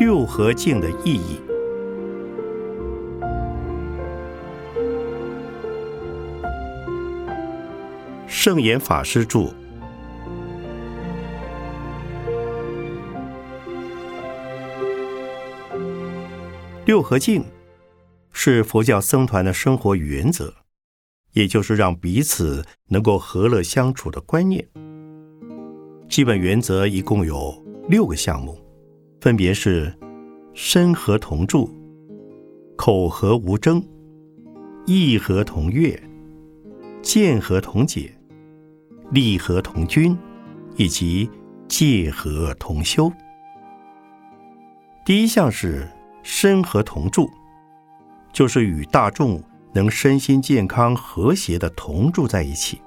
六合敬的意义。圣严法师著。六合敬是佛教僧团的生活原则，也就是让彼此能够和乐相处的观念。基本原则一共有六个项目，分别是：身和同住、口和无争、意和同悦、见和同解、利和同均，以及戒和同修。第一项是身和同住，就是与大众能身心健康和谐的同住在一起，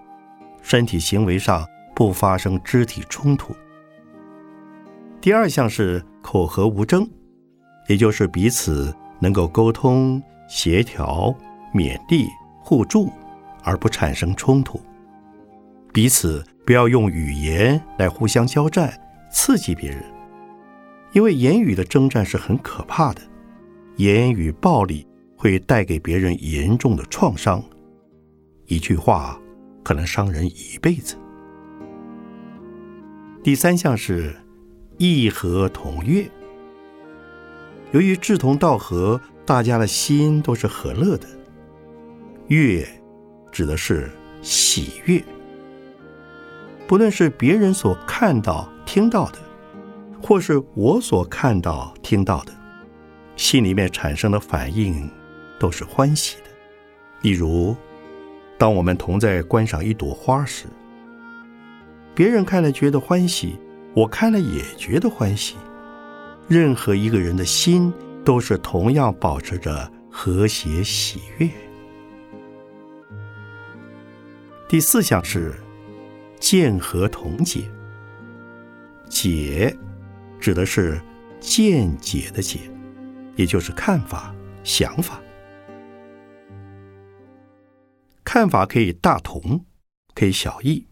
身体行为上。不发生肢体冲突。第二项是口和无争，也就是彼此能够沟通、协调、勉励、互助，而不产生冲突。彼此不要用语言来互相交战、刺激别人，因为言语的征战是很可怕的。言语暴力会带给别人严重的创伤，一句话可能伤人一辈子。第三项是意和同悦。由于志同道合，大家的心都是和乐的。悦指的是喜悦，不论是别人所看到、听到的，或是我所看到、听到的，心里面产生的反应都是欢喜的。例如，当我们同在观赏一朵花时。别人看了觉得欢喜，我看了也觉得欢喜。任何一个人的心都是同样保持着和谐喜悦。第四项是见和同解。解指的是见解的解，也就是看法、想法。看法可以大同，可以小异。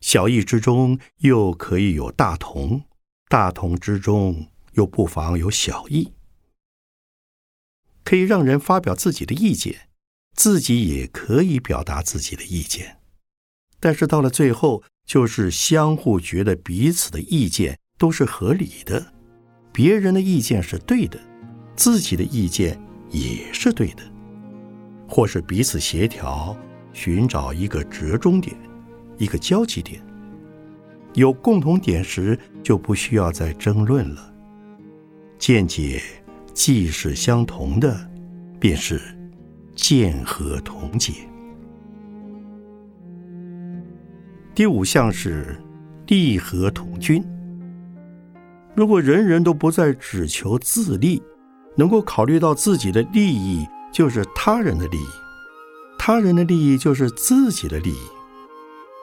小异之中又可以有大同，大同之中又不妨有小异，可以让人发表自己的意见，自己也可以表达自己的意见。但是到了最后，就是相互觉得彼此的意见都是合理的，别人的意见是对的，自己的意见也是对的，或是彼此协调，寻找一个折中点。一个交集点，有共同点时就不需要再争论了。见解既是相同的，便是见和同解。第五项是利和同均。如果人人都不再只求自利，能够考虑到自己的利益就是他人的利益，他人的利益就是自己的利益。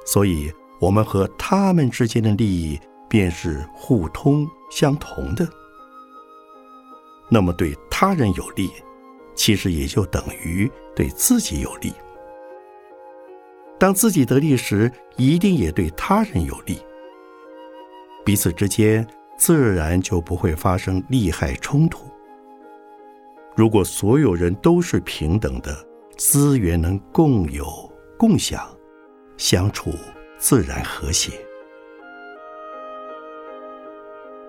所以，我们和他们之间的利益便是互通相同的。那么，对他人有利，其实也就等于对自己有利。当自己得利时，一定也对他人有利，彼此之间自然就不会发生利害冲突。如果所有人都是平等的，资源能共有共享。相处自然和谐。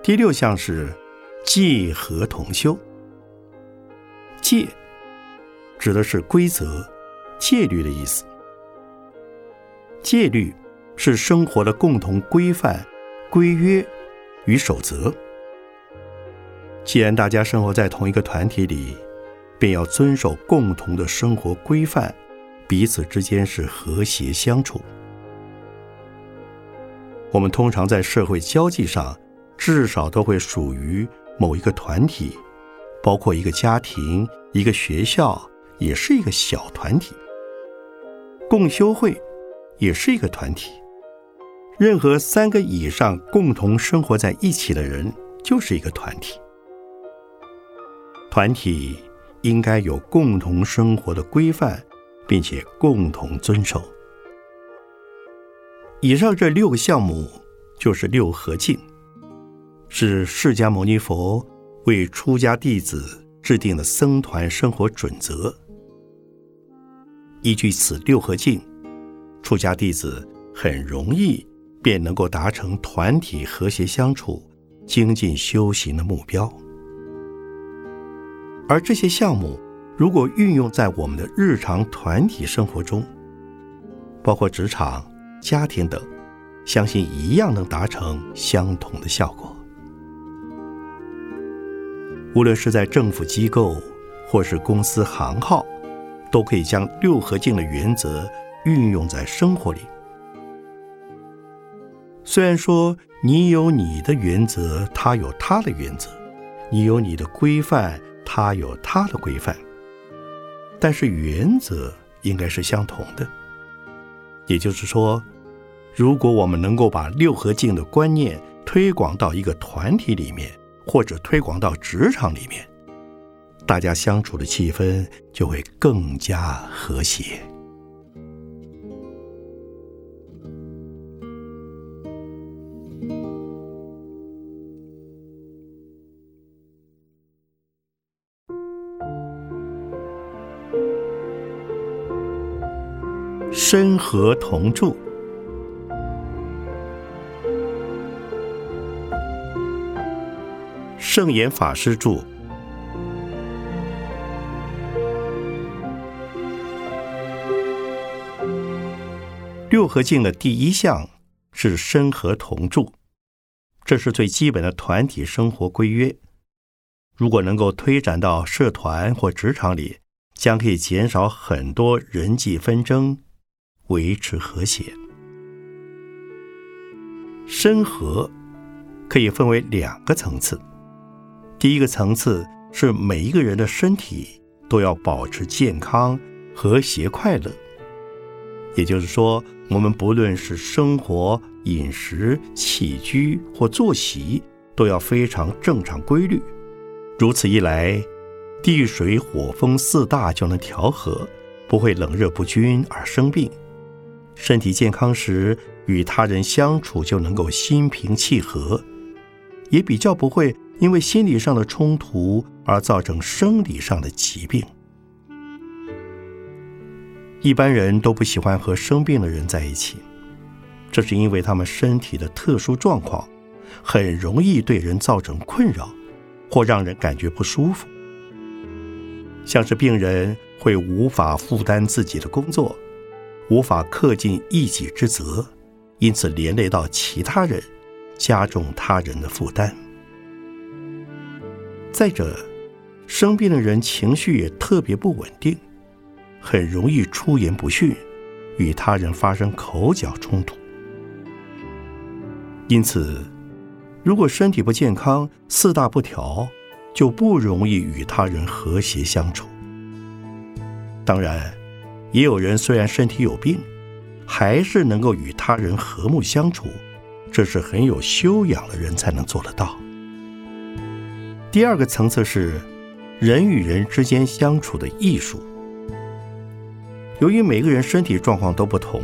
第六项是戒和同修。戒指的是规则、戒律的意思。戒律是生活的共同规范、规约与守则。既然大家生活在同一个团体里，便要遵守共同的生活规范。彼此之间是和谐相处。我们通常在社会交际上，至少都会属于某一个团体，包括一个家庭、一个学校，也是一个小团体。共修会也是一个团体。任何三个以上共同生活在一起的人，就是一个团体。团体应该有共同生活的规范。并且共同遵守。以上这六个项目就是六合敬，是释迦牟尼佛为出家弟子制定的僧团生活准则。依据此六合敬，出家弟子很容易便能够达成团体和谐相处、精进修行的目标。而这些项目，如果运用在我们的日常团体生活中，包括职场、家庭等，相信一样能达成相同的效果。无论是在政府机构，或是公司行号，都可以将六合敬的原则运用在生活里。虽然说你有你的原则，他有他的原则，你有你的规范，他有他的规范，但是原则应该是相同的。也就是说，如果我们能够把六合镜的观念推广到一个团体里面，或者推广到职场里面，大家相处的气氛就会更加和谐。身和同住，圣严法师著。六合敬的第一项是身和同住，这是最基本的团体生活规约。如果能够推展到社团或职场里，将可以减少很多人际纷争。维持和谐，身和可以分为两个层次。第一个层次是每一个人的身体都要保持健康、和谐、快乐。也就是说，我们不论是生活、饮食、起居或作息，都要非常正常规律。如此一来，地水火风四大就能调和，不会冷热不均而生病。身体健康时，与他人相处就能够心平气和，也比较不会因为心理上的冲突而造成生理上的疾病。一般人都不喜欢和生病的人在一起，这是因为他们身体的特殊状况，很容易对人造成困扰，或让人感觉不舒服。像是病人会无法负担自己的工作。无法恪尽一己之责，因此连累到其他人，加重他人的负担。再者，生病的人情绪也特别不稳定，很容易出言不逊，与他人发生口角冲突。因此，如果身体不健康、四大不调，就不容易与他人和谐相处。当然。也有人虽然身体有病，还是能够与他人和睦相处，这是很有修养的人才能做得到。第二个层次是人与人之间相处的艺术。由于每个人身体状况都不同，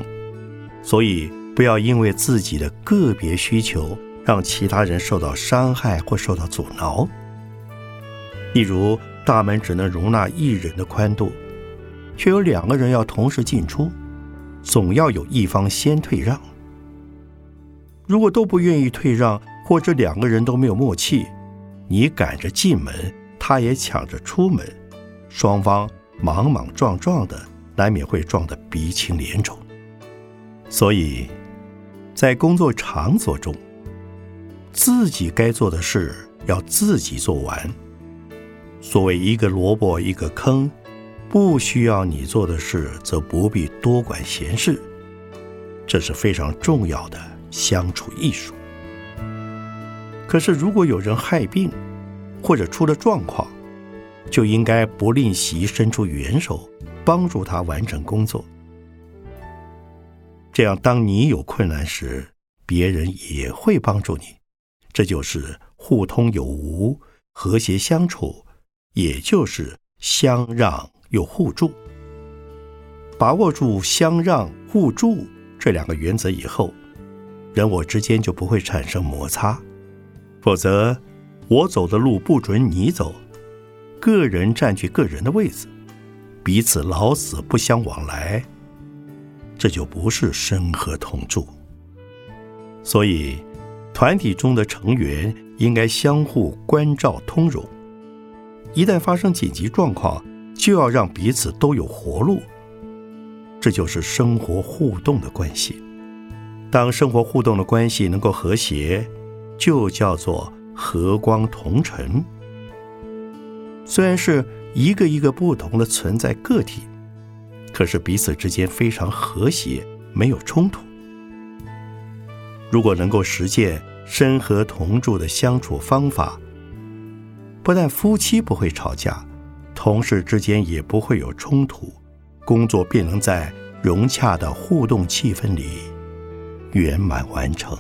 所以不要因为自己的个别需求让其他人受到伤害或受到阻挠。例如，大门只能容纳一人的宽度。却有两个人要同时进出，总要有一方先退让。如果都不愿意退让，或者两个人都没有默契，你赶着进门，他也抢着出门，双方莽莽撞撞的，难免会撞得鼻青脸肿。所以，在工作场所中，自己该做的事要自己做完。所谓一个萝卜一个坑。不需要你做的事，则不必多管闲事。这是非常重要的相处艺术。可是，如果有人害病，或者出了状况，就应该不吝惜伸出援手，帮助他完成工作。这样，当你有困难时，别人也会帮助你。这就是互通有无、和谐相处，也就是相让。有互助，把握住相让、互助这两个原则以后，人我之间就不会产生摩擦。否则，我走的路不准你走，个人占据个人的位子，彼此老死不相往来，这就不是生和同住。所以，团体中的成员应该相互关照通融。一旦发生紧急状况，就要让彼此都有活路。这就是生活互动的关系。当生活互动的关系能够和谐，就叫做和光同尘。虽然是一个一个不同的存在个体，可是彼此之间非常和谐，没有冲突。如果能够实践生和同住的相处方法，不但夫妻不会吵架，同事之间也不会有冲突。工作便能在融洽的互动气氛里圆满完成。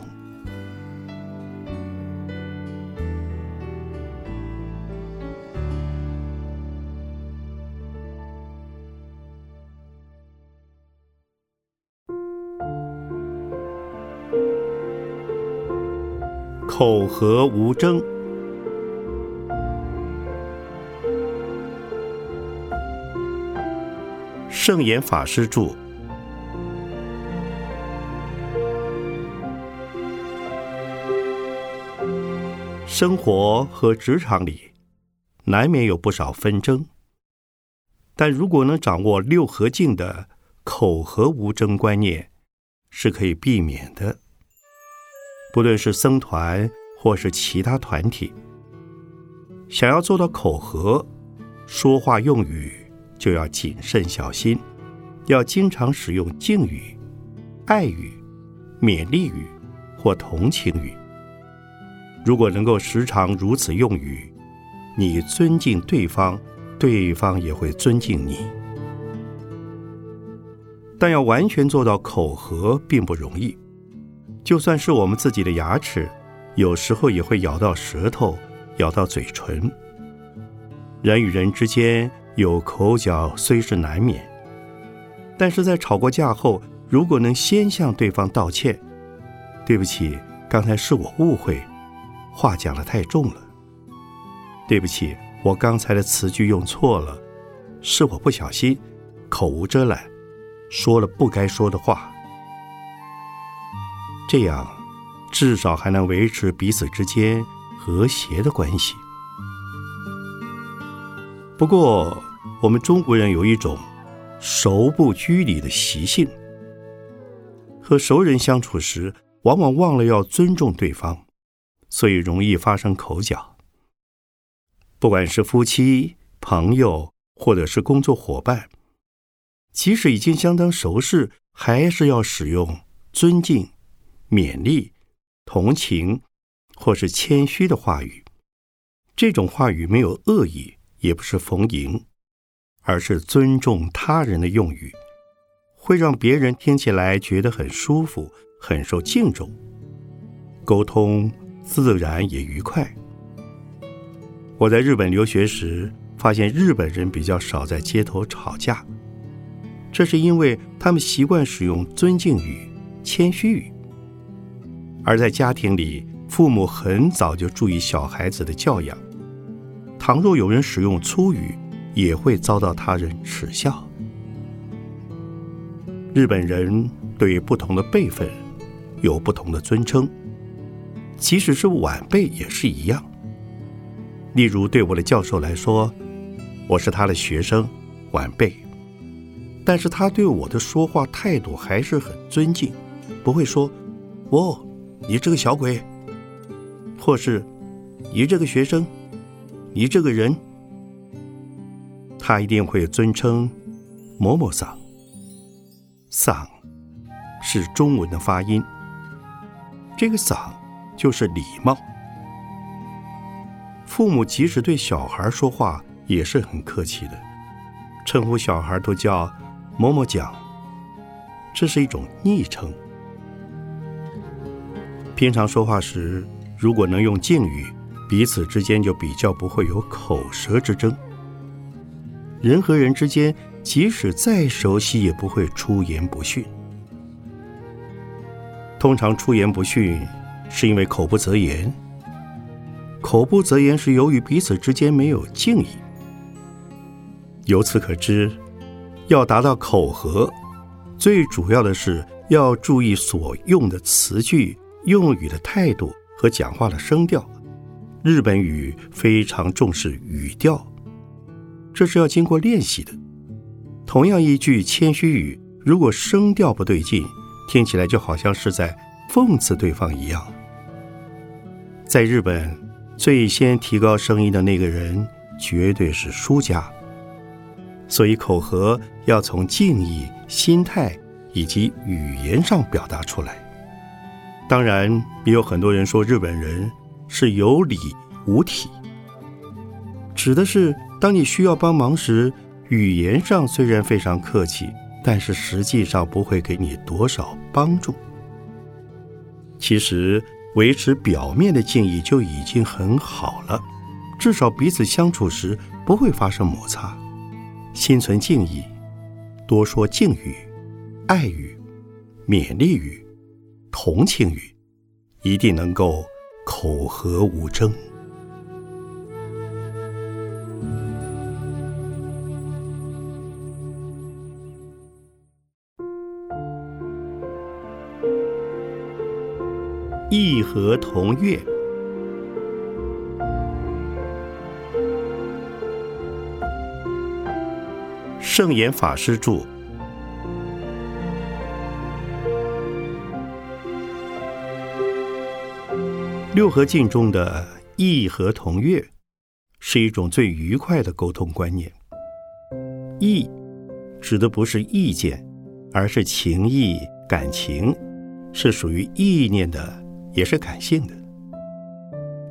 口和无争。圣严法师著。生活和职场里难免有不少纷争，但如果能掌握六合敬的口和无争观念，是可以避免的。不论是僧团或是其他团体，想要做到口和，说话用语。就要谨慎小心，要经常使用敬语、爱语、勉励语或同情语。如果能够时常如此用语，你尊敬对方，对方也会尊敬你。但要完全做到口和并不容易，就算是我们自己的牙齿，有时候也会咬到舌头，咬到嘴唇。人与人之间。有口角虽是难免，但是在吵过架后，如果能先向对方道歉，对不起，刚才是我误会，话讲的太重了。对不起，我刚才的词句用错了，是我不小心，口无遮拦，说了不该说的话。这样，至少还能维持彼此之间和谐的关系。不过，我们中国人有一种熟不拘礼的习性，和熟人相处时，往往忘了要尊重对方，所以容易发生口角。不管是夫妻、朋友，或者是工作伙伴，即使已经相当熟识，还是要使用尊敬、勉励、同情，或是谦虚的话语。这种话语没有恶意。也不是逢迎，而是尊重他人的用语，会让别人听起来觉得很舒服，很受敬重，沟通自然也愉快。我在日本留学时，发现日本人比较少在街头吵架，这是因为他们习惯使用尊敬语、谦虚语，而在家庭里，父母很早就注意小孩子的教养。倘若有人使用粗语，也会遭到他人耻笑。日本人对不同的辈分有不同的尊称，即使是晚辈也是一样。例如，对我的教授来说，我是他的学生，晚辈，但是他对我的说话态度还是很尊敬，不会说“哦，你这个小鬼”，或是“你这个学生”。你这个人，他一定会尊称某某桑。桑是中文的发音，这个桑就是礼貌。父母即使对小孩说话也是很客气的，称呼小孩都叫某某讲，这是一种昵称。平常说话时，如果能用敬语。彼此之间就比较不会有口舌之争。人和人之间，即使再熟悉，也不会出言不逊。通常出言不逊，是因为口不择言。口不择言是由于彼此之间没有敬意。由此可知，要达到口和，最主要的是要注意所用的词句、用语的态度和讲话的声调。日本语非常重视语调，这是要经过练习的。同样一句谦虚语，如果声调不对劲，听起来就好像是在讽刺对方一样。在日本，最先提高声音的那个人绝对是输家。所以口和要从敬意、心态以及语言上表达出来。当然，也有很多人说日本人。是有理无体，指的是当你需要帮忙时，语言上虽然非常客气，但是实际上不会给你多少帮助。其实维持表面的敬意就已经很好了，至少彼此相处时不会发生摩擦。心存敬意，多说敬语、爱语、勉励语、同情语，一定能够。口和无争，义和同悦。圣严法师著。六合敬中的意和同悦，是一种最愉快的沟通观念。意指的不是意见，而是情意、感情，是属于意念的，也是感性的。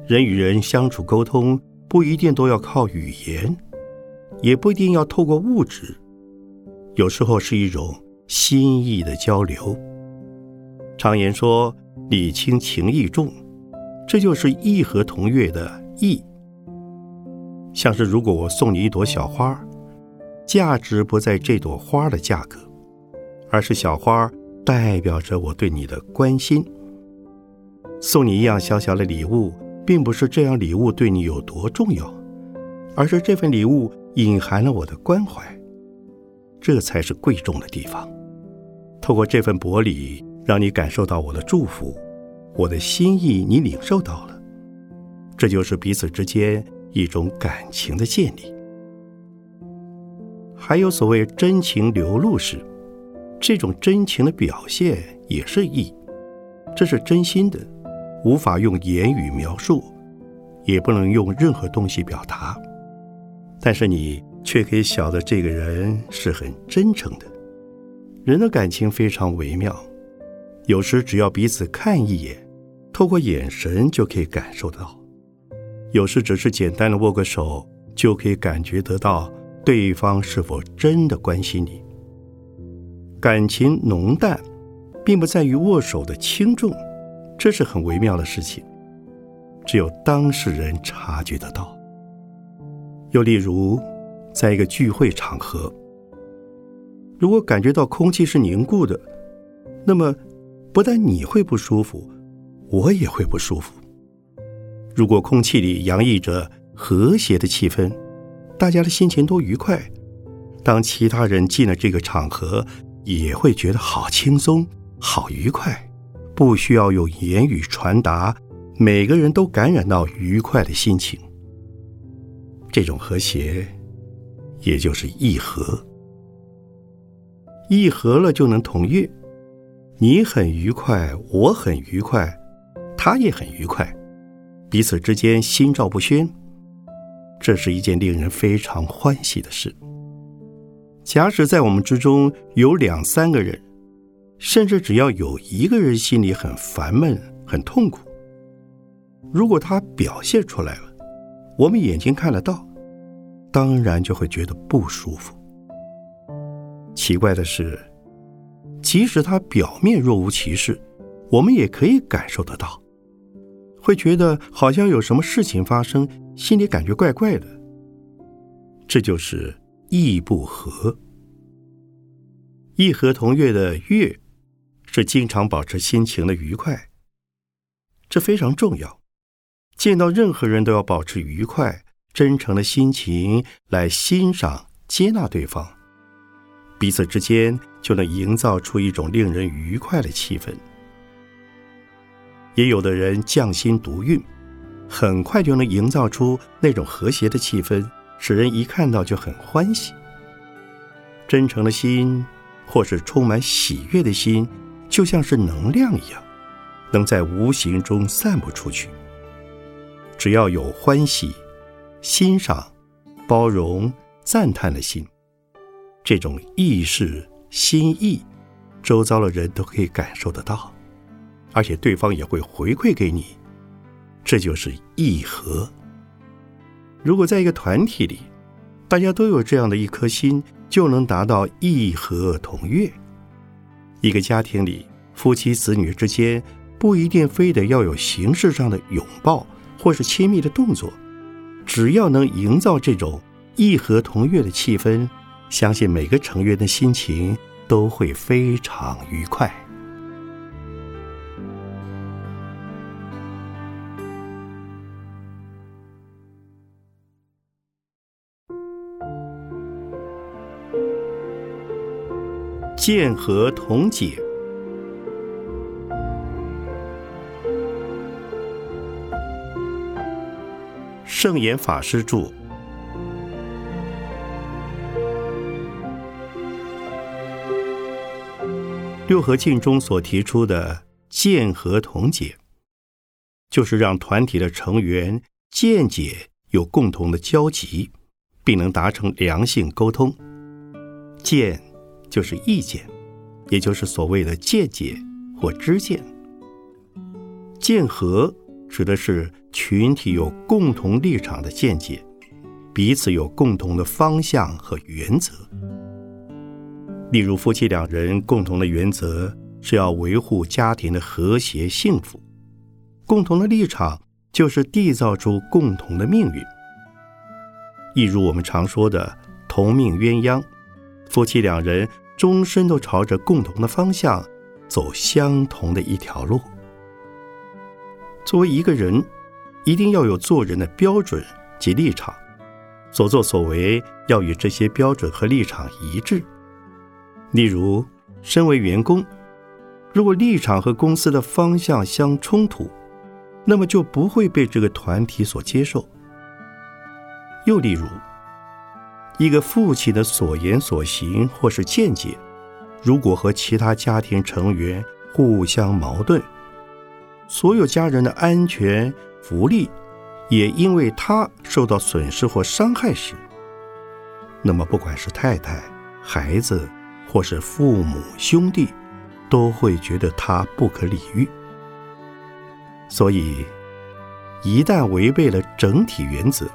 人与人相处沟通，不一定都要靠语言，也不一定要透过物质，有时候是一种心意的交流。常言说：“礼轻情意重。”这就是意和同悦的意。像是如果我送你一朵小花，价值不在这朵花的价格，而是小花代表着我对你的关心。送你一样小小的礼物，并不是这样礼物对你有多重要，而是这份礼物隐含了我的关怀，这才是贵重的地方。透过这份薄礼，让你感受到我的祝福。我的心意你领受到了，这就是彼此之间一种感情的建立。还有所谓真情流露时，这种真情的表现也是意，这是真心的，无法用言语描述，也不能用任何东西表达，但是你却可以晓得这个人是很真诚的。人的感情非常微妙。有时只要彼此看一眼，透过眼神就可以感受到；有时只是简单的握个手，就可以感觉得到对方是否真的关心你。感情浓淡，并不在于握手的轻重，这是很微妙的事情，只有当事人察觉得到。又例如，在一个聚会场合，如果感觉到空气是凝固的，那么。不但你会不舒服，我也会不舒服。如果空气里洋溢着和谐的气氛，大家的心情都愉快，当其他人进了这个场合，也会觉得好轻松、好愉快，不需要用言语传达，每个人都感染到愉快的心情。这种和谐，也就是一和，一和了就能同悦。你很愉快，我很愉快，他也很愉快，彼此之间心照不宣，这是一件令人非常欢喜的事。假使在我们之中有两三个人，甚至只要有一个人心里很烦闷、很痛苦，如果他表现出来了，我们眼睛看得到，当然就会觉得不舒服。奇怪的是。即使他表面若无其事，我们也可以感受得到，会觉得好像有什么事情发生，心里感觉怪怪的。这就是意不和。意和同悦的悦，是经常保持心情的愉快，这非常重要。见到任何人都要保持愉快、真诚的心情来欣赏、接纳对方，彼此之间就能营造出一种令人愉快的气氛。也有的人匠心独运，很快就能营造出那种和谐的气氛，使人一看到就很欢喜。真诚的心，或是充满喜悦的心，就像是能量一样，能在无形中散布出去。只要有欢喜、欣赏、包容、赞叹的心，这种意识、心意，周遭的人都可以感受得到，而且对方也会回馈给你。这就是意和。如果在一个团体里，大家都有这样的一颗心，就能达到意和同悦。一个家庭里，夫妻子女之间不一定非得要有形式上的拥抱。或是亲密的动作，只要能营造这种义和同悦的气氛，相信每个成员的心情都会非常愉快。见和同解。圣严法师著。六合敬中所提出的见合同解，就是让团体的成员见解有共同的交集，并能达成良性沟通。见就是意见，也就是所谓的见解或知见。见合。指的是群体有共同立场的见解，彼此有共同的方向和原则。例如，夫妻两人共同的原则是要维护家庭的和谐幸福，共同的立场就是缔造出共同的命运。一如我们常说的“同命鸳鸯”，夫妻两人终身都朝着共同的方向走相同的一条路。作为一个人，一定要有做人的标准及立场，所作所为要与这些标准和立场一致。例如，身为员工，如果立场和公司的方向相冲突，那么就不会被这个团体所接受。又例如，一个父亲的所言所行或是见解，如果和其他家庭成员互相矛盾，所有家人的安全福利，也因为他受到损失或伤害时，那么不管是太太、孩子，或是父母兄弟，都会觉得他不可理喻。所以，一旦违背了整体原则，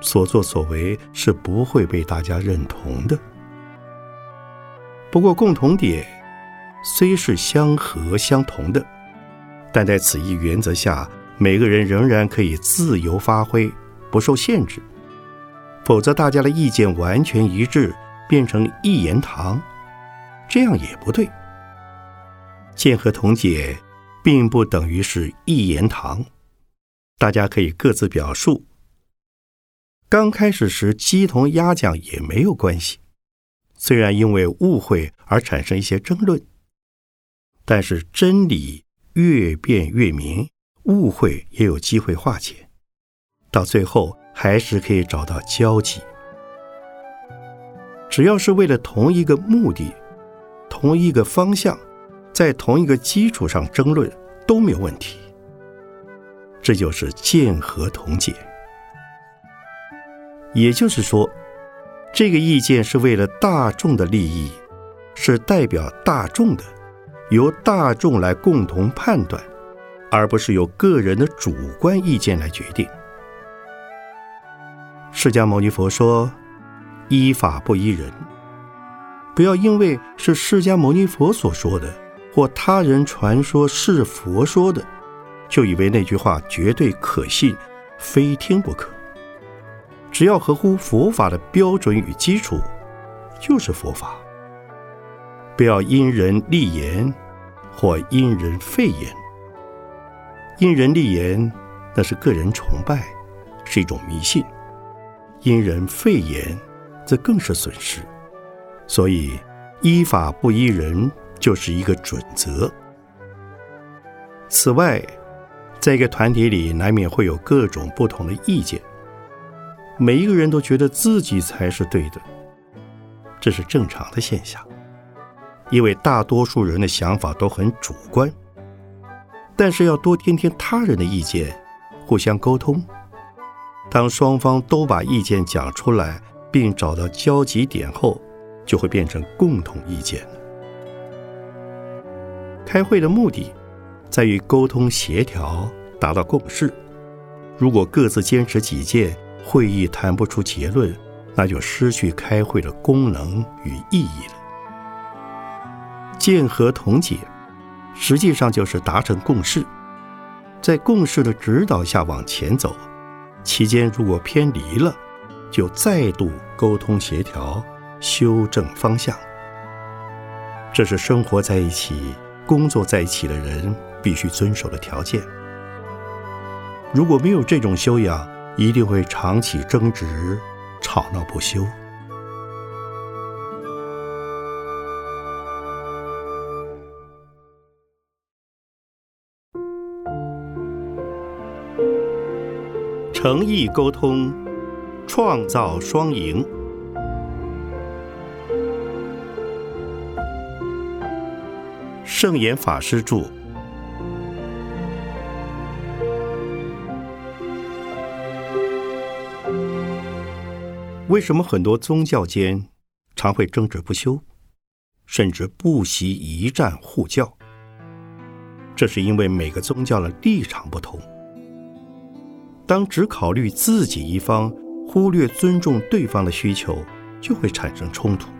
所作所为是不会被大家认同的。不过，共同点虽是相合相同的。但在此一原则下，每个人仍然可以自由发挥，不受限制。否则，大家的意见完全一致，变成一言堂，这样也不对。见和同解，并不等于是一言堂，大家可以各自表述。刚开始时鸡同鸭讲也没有关系，虽然因为误会而产生一些争论，但是真理。越辩越明，误会也有机会化解，到最后还是可以找到交集。只要是为了同一个目的、同一个方向，在同一个基础上争论都没有问题。这就是见和同解。也就是说，这个意见是为了大众的利益，是代表大众的。由大众来共同判断，而不是由个人的主观意见来决定。释迦牟尼佛说：“依法不依人。”不要因为是释迦牟尼佛所说的，或他人传说是佛说的，就以为那句话绝对可信，非听不可。只要合乎佛法的标准与基础，就是佛法。不要因人立言，或因人废言。因人立言，那是个人崇拜，是一种迷信；因人废言，则更是损失。所以，依法不依人就是一个准则。此外，在一个团体里，难免会有各种不同的意见，每一个人都觉得自己才是对的，这是正常的现象，因为大多数人的想法都很主观。但是要多听听他人的意见，互相沟通。当双方都把意见讲出来，并找到交集点后，就会变成共同意见开会的目的。在于沟通协调，达到共识。如果各自坚持己见，会议谈不出结论，那就失去开会的功能与意义了。见合同解，实际上就是达成共识，在共识的指导下往前走。期间如果偏离了，就再度沟通协调，修正方向。这是生活在一起、工作在一起的人。必须遵守的条件。如果没有这种修养，一定会长期争执、吵闹不休。诚意沟通，创造双赢。圣严法师著。为什么很多宗教间常会争执不休，甚至不惜一战互教？这是因为每个宗教的立场不同。当只考虑自己一方，忽略尊重对方的需求，就会产生冲突。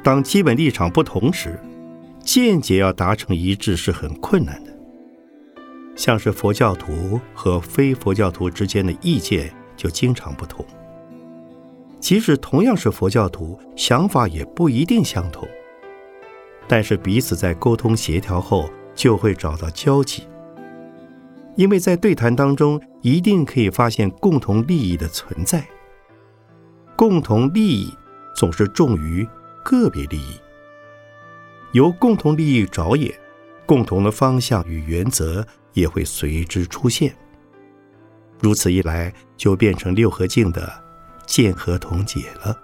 当基本立场不同时，见解要达成一致是很困难的。像是佛教徒和非佛教徒之间的意见就经常不同。即使同样是佛教徒，想法也不一定相同。但是彼此在沟通协调后，就会找到交集。因为在对谈当中，一定可以发现共同利益的存在。共同利益总是重于个别利益。由共同利益着眼，共同的方向与原则也会随之出现。如此一来，就变成六合境的。见合同解了。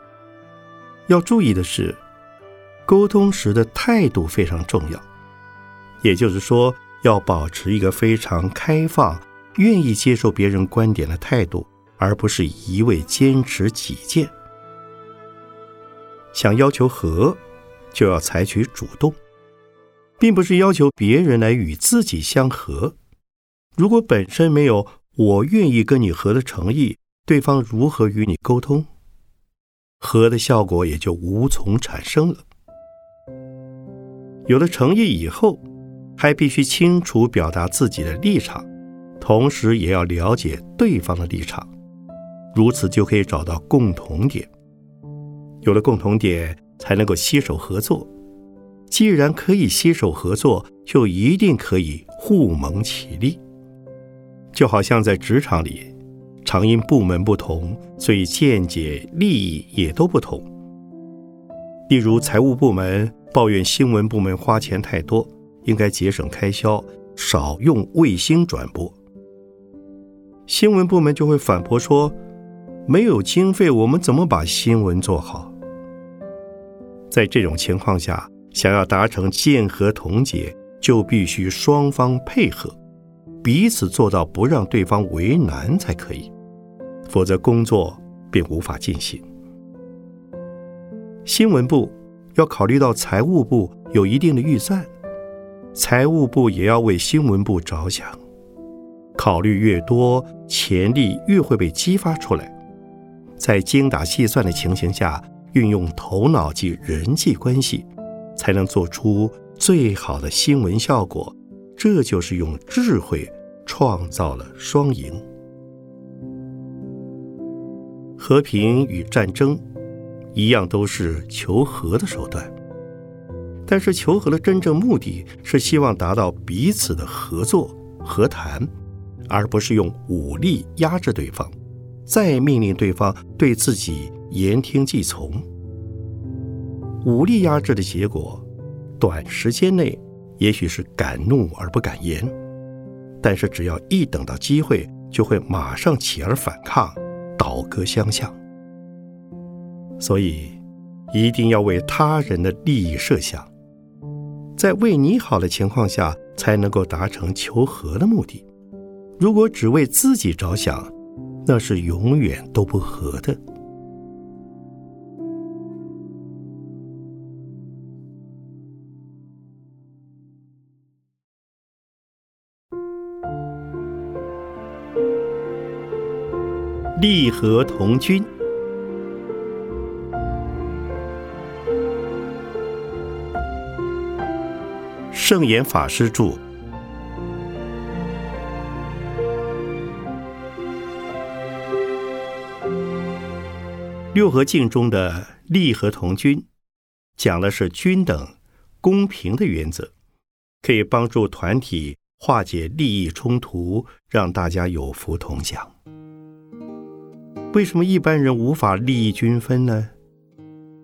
要注意的是，沟通时的态度非常重要。也就是说，要保持一个非常开放、愿意接受别人观点的态度，而不是一味坚持己见。想要求和，就要采取主动，并不是要求别人来与自己相合。如果本身没有我愿意跟你和的诚意，对方如何与你沟通，和的效果也就无从产生了。有了诚意以后，还必须清楚表达自己的立场，同时也要了解对方的立场，如此就可以找到共同点。有了共同点，才能够携手合作。既然可以携手合作，就一定可以互蒙其利。就好像在职场里。常因部门不同，所以见解、利益也都不同。例如，财务部门抱怨新闻部门花钱太多，应该节省开销，少用卫星转播。新闻部门就会反驳说：“没有经费，我们怎么把新闻做好？”在这种情况下，想要达成见合同解，就必须双方配合，彼此做到不让对方为难才可以。否则，工作便无法进行。新闻部要考虑到财务部有一定的预算，财务部也要为新闻部着想。考虑越多，潜力越会被激发出来。在精打细算的情形下，运用头脑及人际关系，才能做出最好的新闻效果。这就是用智慧创造了双赢。和平与战争一样，都是求和的手段。但是，求和的真正目的是希望达到彼此的合作、和谈，而不是用武力压制对方，再命令对方对自己言听计从。武力压制的结果，短时间内也许是敢怒而不敢言，但是只要一等到机会，就会马上起而反抗，倒戈相向。所以，一定要为他人的利益设想，在为你好的情况下，才能够达成求和的目的。如果只为自己着想，那是永远都不和的。利和同君，圣严法师著。六合敬中的利和同君，讲的是均等、公平的原则，可以帮助团体化解利益冲突，让大家有福同享。为什么一般人无法利益均分呢？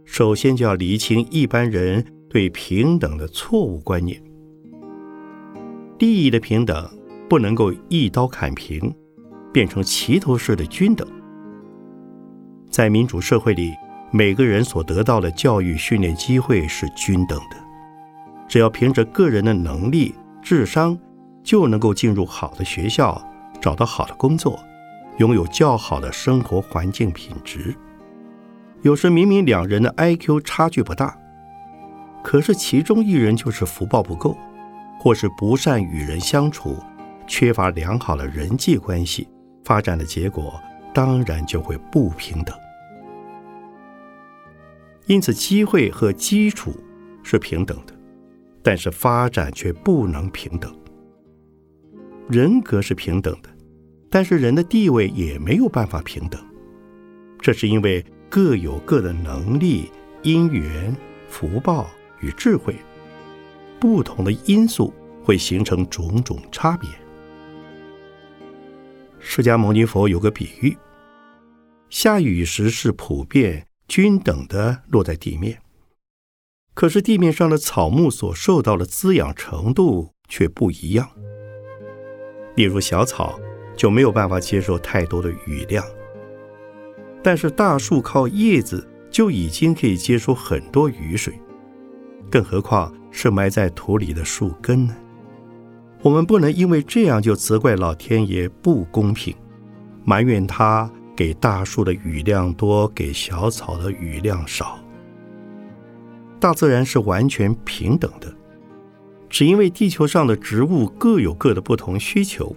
首先就要厘清一般人对平等的错误观念。利益的平等不能够一刀砍平，变成齐头式的均等。在民主社会里，每个人所得到的教育训练机会是均等的。只要凭着个人的能力、智商，就能够进入好的学校，找到好的工作，拥有较好的生活环境品质。有时明明两人的 IQ 差距不大，可是其中一人就是福报不够，或是不善与人相处，缺乏良好的人际关系，发展的结果当然就会不平等。因此，机会和基础是平等的，但是发展却不能平等。人格是平等的，但是人的地位也没有办法平等。这是因为各有各的能力、因缘、福报与智慧，不同的因素会形成种种差别。释迦牟尼佛有个比喻：下雨时是普遍。均等的落在地面，可是地面上的草木所受到的滋养程度却不一样。例如小草就没有办法接受太多的雨量，但是大树靠叶子就已经可以接收很多雨水，更何况是埋在土里的树根呢？我们不能因为这样就责怪老天爷不公平，埋怨他。给大树的雨量多，给小草的雨量少。大自然是完全平等的，只因为地球上的植物各有各的不同需求，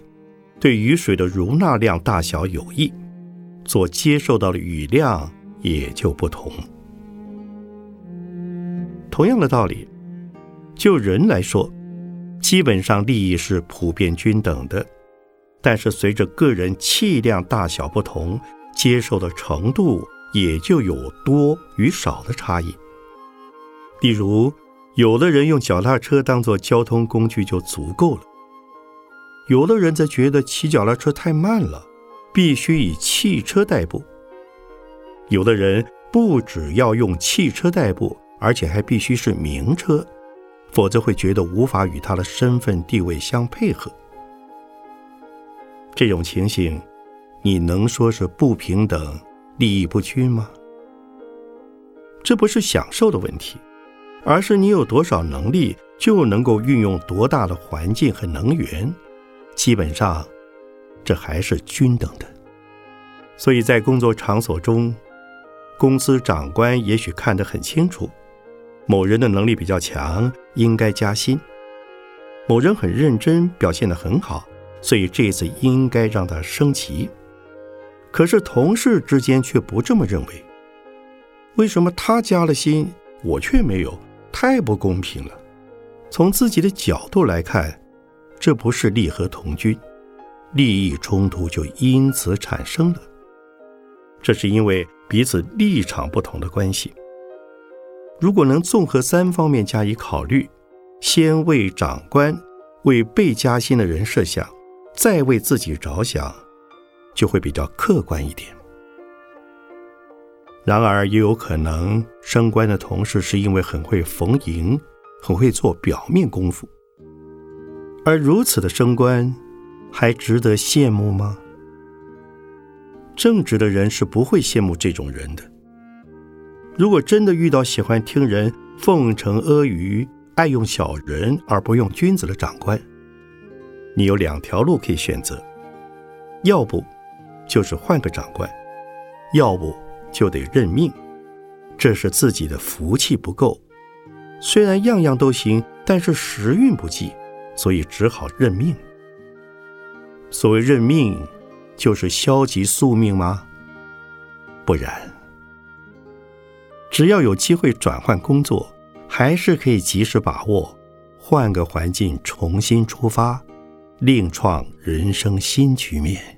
对雨水的容纳量大小有异，所接受到的雨量也就不同。同样的道理，就人来说，基本上利益是普遍均等的。但是随着个人气量大小不同，接受的程度也就有多与少的差异。例如，有的人用脚踏车当做交通工具就足够了；有的人则觉得骑脚踏车太慢了，必须以汽车代步；有的人不只要用汽车代步，而且还必须是名车，否则会觉得无法与他的身份地位相配合。这种情形，你能说是不平等、利益不均吗？这不是享受的问题，而是你有多少能力，就能够运用多大的环境和能源。基本上，这还是均等的。所以在工作场所中，公司长官也许看得很清楚，某人的能力比较强，应该加薪；某人很认真，表现得很好。所以这次应该让他升旗，可是同事之间却不这么认为。为什么他加了薪，我却没有？太不公平了。从自己的角度来看，这不是利和同均，利益冲突就因此产生了。这是因为彼此立场不同的关系。如果能综合三方面加以考虑，先为长官、为被加薪的人设想。再为自己着想，就会比较客观一点。然而，也有可能升官的同事是因为很会逢迎，很会做表面功夫，而如此的升官，还值得羡慕吗？正直的人是不会羡慕这种人的。如果真的遇到喜欢听人奉承阿谀、爱用小人而不用君子的长官，你有两条路可以选择：要不就是换个长官，要不。就得认命，这是自己的福气不够。虽然样样都行，但是时运不济，所以只好认命。所谓认命，就是消极宿命吗？不然，只要有机会转换工作，还是可以及时把握，换个环境重新出发，另创人生新局面。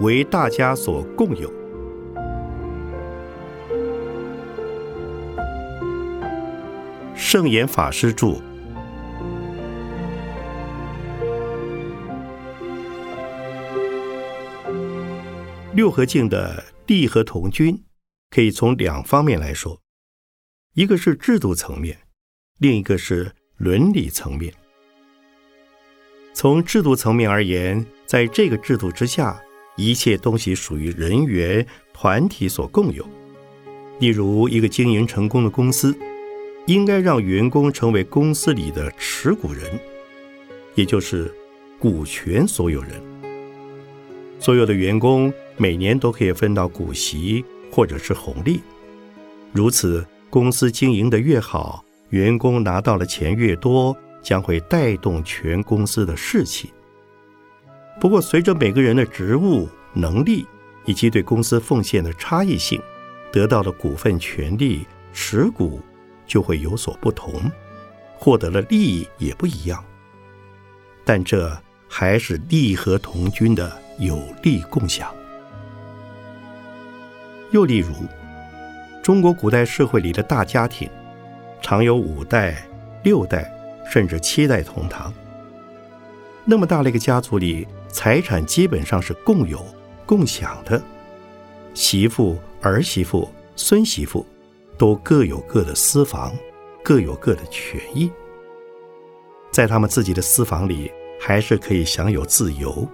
为大家所共有。圣严法师著。六合镜的地和同君，可以从两方面来说，一个是制度层面，另一个是伦理层面。从制度层面而言，在这个制度之下，一切东西属于人员团体所共有。例如，一个经营成功的公司，应该让员工成为公司里的持股人，也就是股权所有人。所有的员工每年都可以分到股息或者是红利。如此，公司经营的越好，员工拿到的钱越多。将会带动全公司的士气。不过，随着每个人的职务能力以及对公司奉献的差异性，得到的股份权利持股就会有所不同，获得的利益也不一样。但这还是利和同君的有利共享。又例如，中国古代社会里的大家庭，常有五代、六代。甚至七代同堂，那么大的一个家族里，财产基本上是共有、共享的。媳妇、儿媳妇、孙媳妇都各有各的私房，各有各的权益，在他们自己的私房里，还是可以享有自由。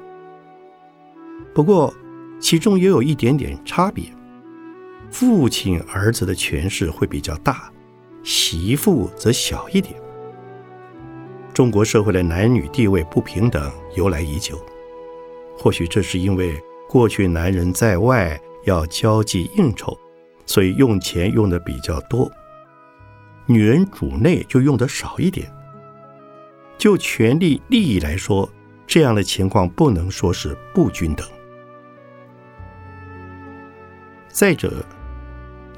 不过，其中也有一点点差别：父亲儿子的权势会比较大，媳妇则小一点。中国社会的男女地位不平等由来已久，或许这是因为过去男人在外要交际应酬，所以用钱用的比较多；女人主内就用的少一点。就权力利益来说，这样的情况不能说是不均等。再者，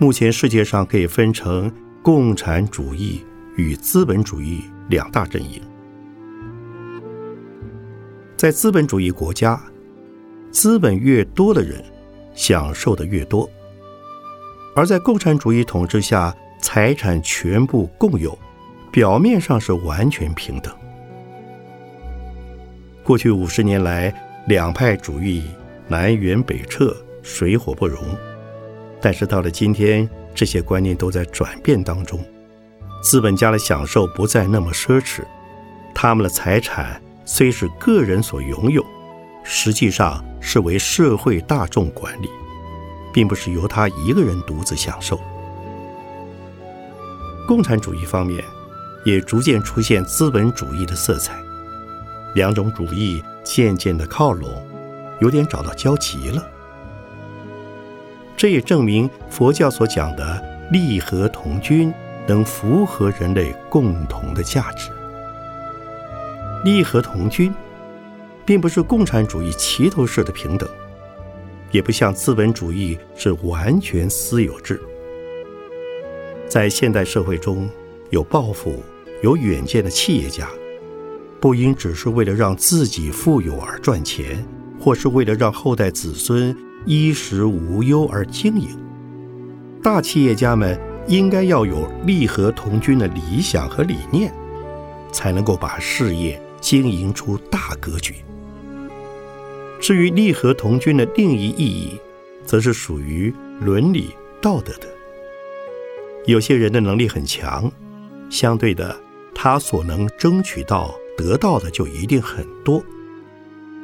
目前世界上可以分成共产主义与资本主义。两大阵营，在资本主义国家，资本越多的人享受的越多；而在共产主义统治下，财产全部共有，表面上是完全平等。过去五十年来，两派主义南辕北辙，水火不容。但是到了今天，这些观念都在转变当中。资本家的享受不再那么奢侈，他们的财产虽是个人所拥有，实际上是为社会大众管理，并不是由他一个人独自享受。共产主义方面也逐渐出现资本主义的色彩，两种主义渐渐的靠拢，有点找到交集了。这也证明佛教所讲的利和同均。能符合人类共同的价值，利和同均，并不是共产主义齐头式的平等，也不像资本主义是完全私有制。在现代社会中，有抱负、有远见的企业家，不应只是为了让自己富有而赚钱，或是为了让后代子孙衣食无忧而经营。大企业家们应该要有利和同君的理想和理念，才能够把事业经营出大格局。至于利和同君的另一意义，则是属于伦理道德的。有些人的能力很强，相对的，他所能争取到、得到的就一定很多，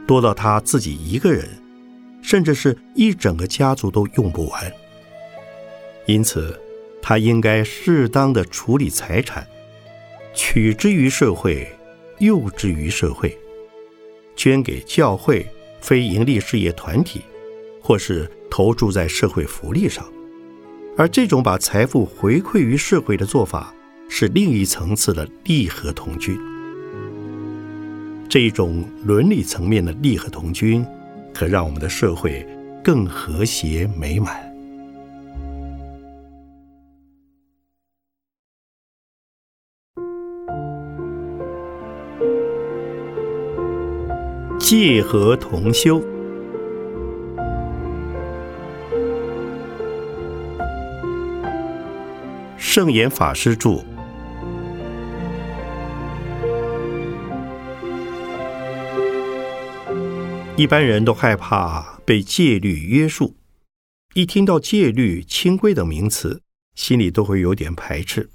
多到他自己一个人，甚至是一整个家族都用不完。因此，他应该适当的处理财产，取之于社会，用之于社会，捐给教会、非盈利事业团体，或是投注在社会福利上。而这种把财富回馈于社会的做法，是另一层次的利和同居。这一种伦理层面的利和同居，可让我们的社会更和谐美满。戒和同修。圣严法师著。一般人都害怕被戒律约束，一听到戒律、清规等名词，心里都会有点排斥。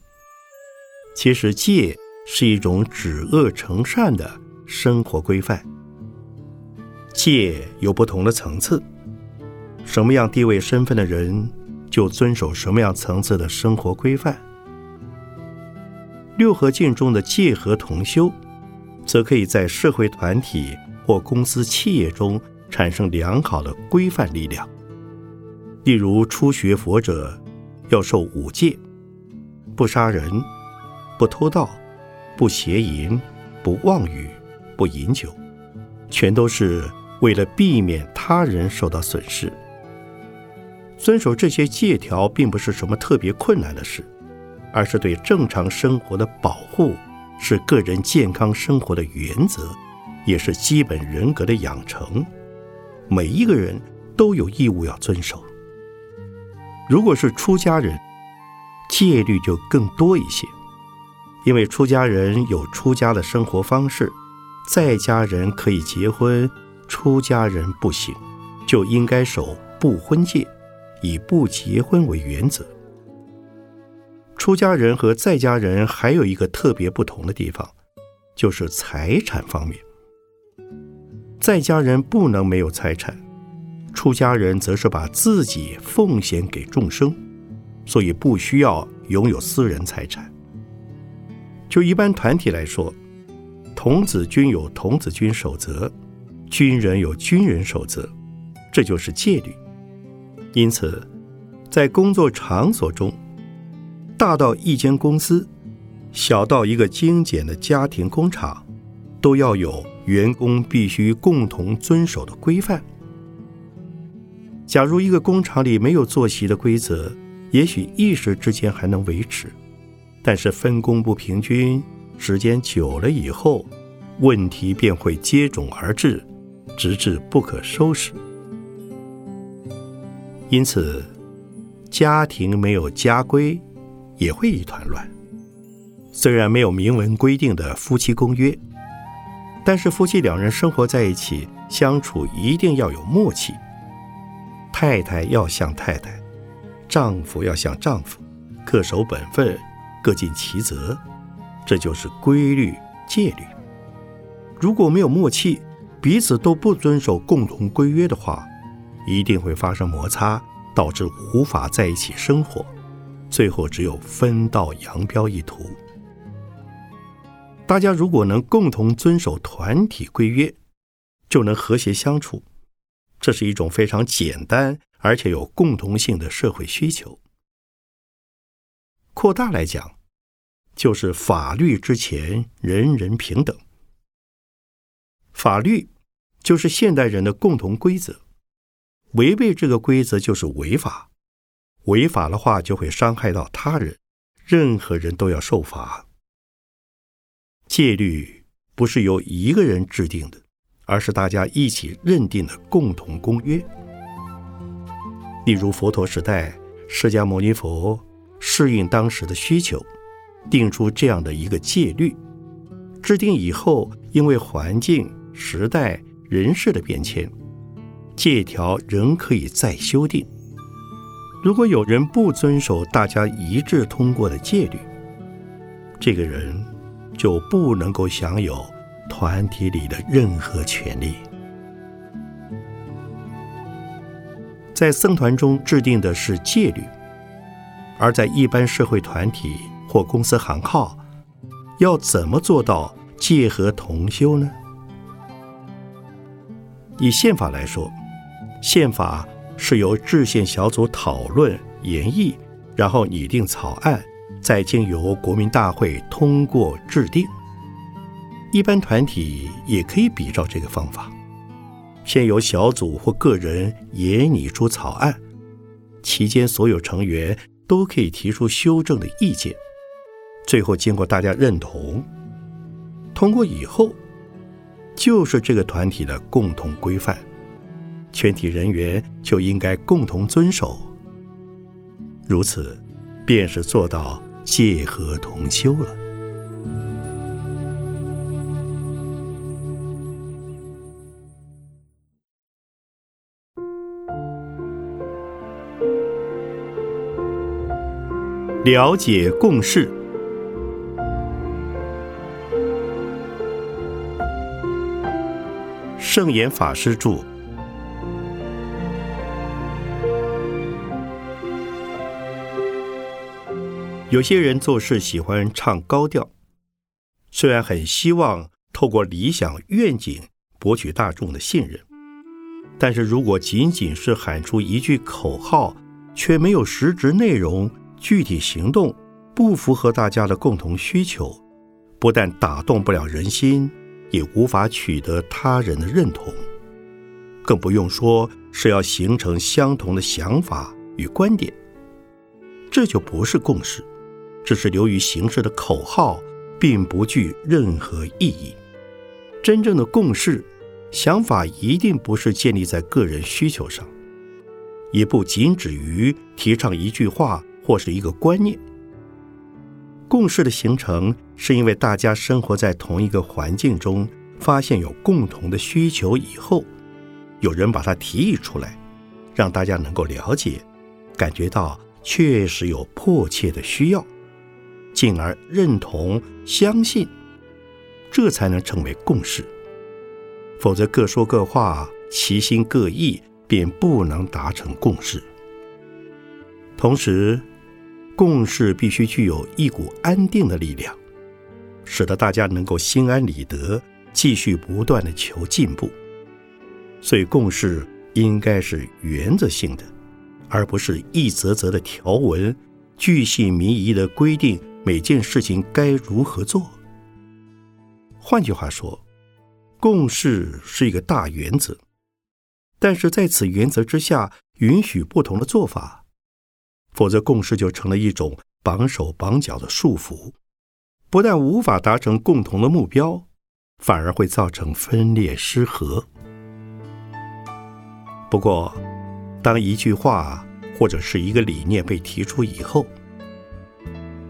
其实，戒是一种止恶成善的生活规范。戒有不同的层次，什么样地位身份的人？就遵守什么样层次的生活规范。六合敬中的戒和同修，则可以在社会团体或公司企业中产生良好的规范力量。例如，初学佛者要受五戒：不杀人、不偷盗、不邪淫、不妄语、不饮酒，全都是为了避免他人受到损失。遵守这些戒条并不是什么特别困难的事，而是对正常生活的保护，是个人健康生活的原则，也是基本人格的养成。每一个人都有义务要遵守。如果是出家人，戒律就更多一些，因为出家人有出家的生活方式，在家人可以结婚，出家人不行，就应该守不婚戒。以不结婚为原则，出家人和在家人还有一个特别不同的地方，就是财产方面。在家人不能没有财产，出家人则是把自己奉献给众生，所以不需要拥有私人财产。就一般团体来说，童子军有童子军守则，军人有军人守则，这就是戒律。因此，在工作场所中，大到一间公司，小到一个精简的家庭工厂，都要有员工必须共同遵守的规范。假如一个工厂里没有作息的规则，也许一时之间还能维持，但是分工不平均，时间久了以后，问题便会接踵而至，直至不可收拾。因此，家庭没有家规，也会一团乱。虽然没有明文规定的夫妻公约，但是夫妻两人生活在一起，相处一定要有默契。太太要像太太，丈夫要像丈夫，各守本分，各尽其责，这就是规律戒律。如果没有默契，彼此都不遵守共同规约的话，一定会发生摩擦，导致无法在一起生活，最后只有分道扬镳一途。大家如果能共同遵守团体规约，就能和谐相处。这是一种非常简单而且有共同性的社会需求。扩大来讲，就是法律之前人人平等。法律就是现代人的共同规则。违背这个规则就是违法，违法的话就会伤害到他人，任何人都要受罚。戒律不是由一个人制定的，而是大家一起认定的共同公约。例如佛陀时代，释迦牟尼佛适应当时的需求，定出这样的一个戒律。制定以后，因为环境、时代、人事的变迁，借条仍可以再修订。如果有人不遵守大家一致通过的戒律，这个人就不能够享有团体里的任何权利。在僧团中制定的是戒律，而在一般社会团体或公司行号，要怎么做到戒和同修呢？以宪法来说，宪法是由制宪小组讨论研议，然后拟定草案，再经由国民大会通过制定。一般团体也可以比照这个方法。先由小组或个人研拟出草案，期间所有成员都可以提出修正的意见，最后经过大家认同通过以后，就是这个团体的共同规范，全体人员就应该共同遵守。如此，便是做到戒和同修了。了解共事。圣严法师著。有些人做事喜欢唱高调，虽然很希望透过理想愿景博取大众的信任，但是如果仅仅是喊出一句口号，却没有实质内容。具体行动不符合大家的共同需求，不但打动不了人心，也无法取得他人的认同，更不用说是要形成相同的想法与观点。这就不是共识，只是流于形式的口号，并不具任何意义。真正的共识，想法一定不是建立在个人需求上，也不仅止于提倡一句话。或是一个观念，共识的形成是因为大家生活在同一个环境中，发现有共同的需求以后，有人把它提议出来，让大家能够了解，感觉到确实有迫切的需要，进而认同、相信，这才能成为共识。否则各说各话，其心各异，便不能达成共识。同时，共事必须具有一股安定的力量，使得大家能够心安理得，继续不断的求进步。所以，共事应该是原则性的，而不是一则则的条文，巨细靡遗的规定每件事情该如何做。换句话说，共事是一个大原则，但是在此原则之下，允许不同的做法。否则，共识就成了一种绑手绑脚的束缚，不但无法达成共同的目标，反而会造成分裂失和。不过，当一句话或者是一个理念被提出以后，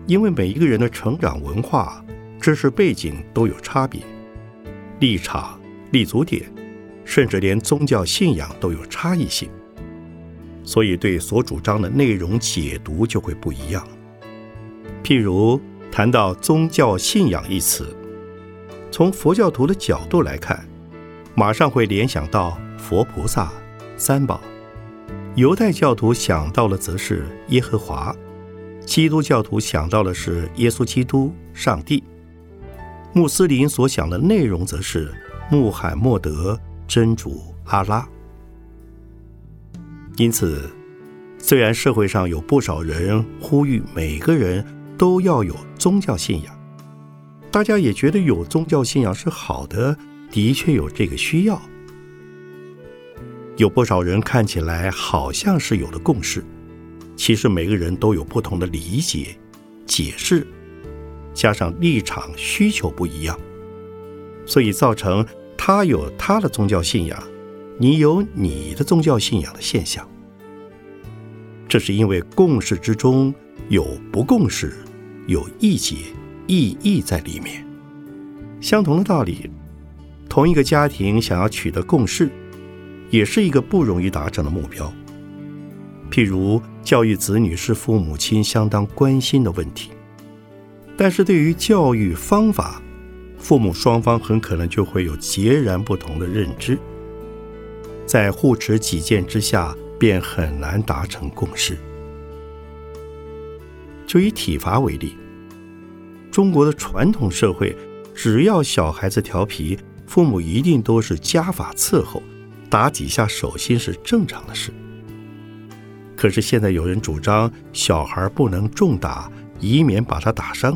因为每一个人的成长、文化、知识背景都有差别，立场、立足点，甚至连宗教信仰都有差异性。所以，对所主张的内容解读就会不一样。譬如谈到宗教信仰一词，从佛教徒的角度来看，马上会联想到佛菩萨、三宝；犹太教徒想到的则是耶和华；基督教徒想到的是耶稣基督、上帝；穆斯林所想的内容则是穆罕默德、真主阿拉。因此，虽然社会上有不少人呼吁每个人都要有宗教信仰，大家也觉得有宗教信仰是好的，的确有这个需要。有不少人看起来好像是有了共识，其实每个人都有不同的理解、解释，加上立场需求不一样，所以造成他有他的宗教信仰，你有你的宗教信仰的现象。这是因为共识之中有不共识，有异解、异义在里面。相同的道理，同一个家庭想要取得共识，也是一个不容易达成的目标。譬如教育子女是父母亲相当关心的问题，但是对于教育方法，父母双方很可能就会有截然不同的认知，在互持己见之下。便很难达成共识。就以体罚为例，中国的传统社会，只要小孩子调皮，父母一定都是家法伺候，打几下手心是正常的事。可是现在有人主张小孩不能重打，以免把他打伤；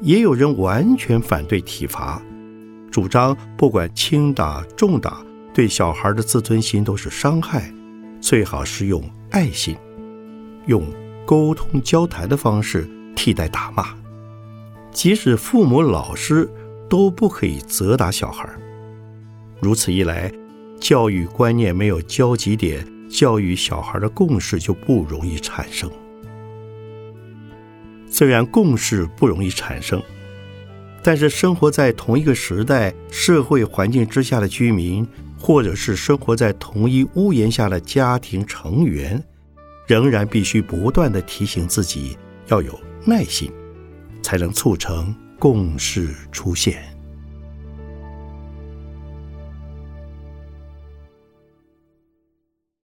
也有人完全反对体罚，主张不管轻打重打。对小孩的自尊心都是伤害，最好是用爱心、用沟通交谈的方式替代打骂。即使父母、老师都不可以责打小孩。如此一来，教育观念没有交集点，教育小孩的共识就不容易产生。虽然共识不容易产生，但是生活在同一个时代、社会环境之下的居民。或者是生活在同一屋檐下的家庭成员，仍然必须不断的提醒自己要有耐心，才能促成共识出现。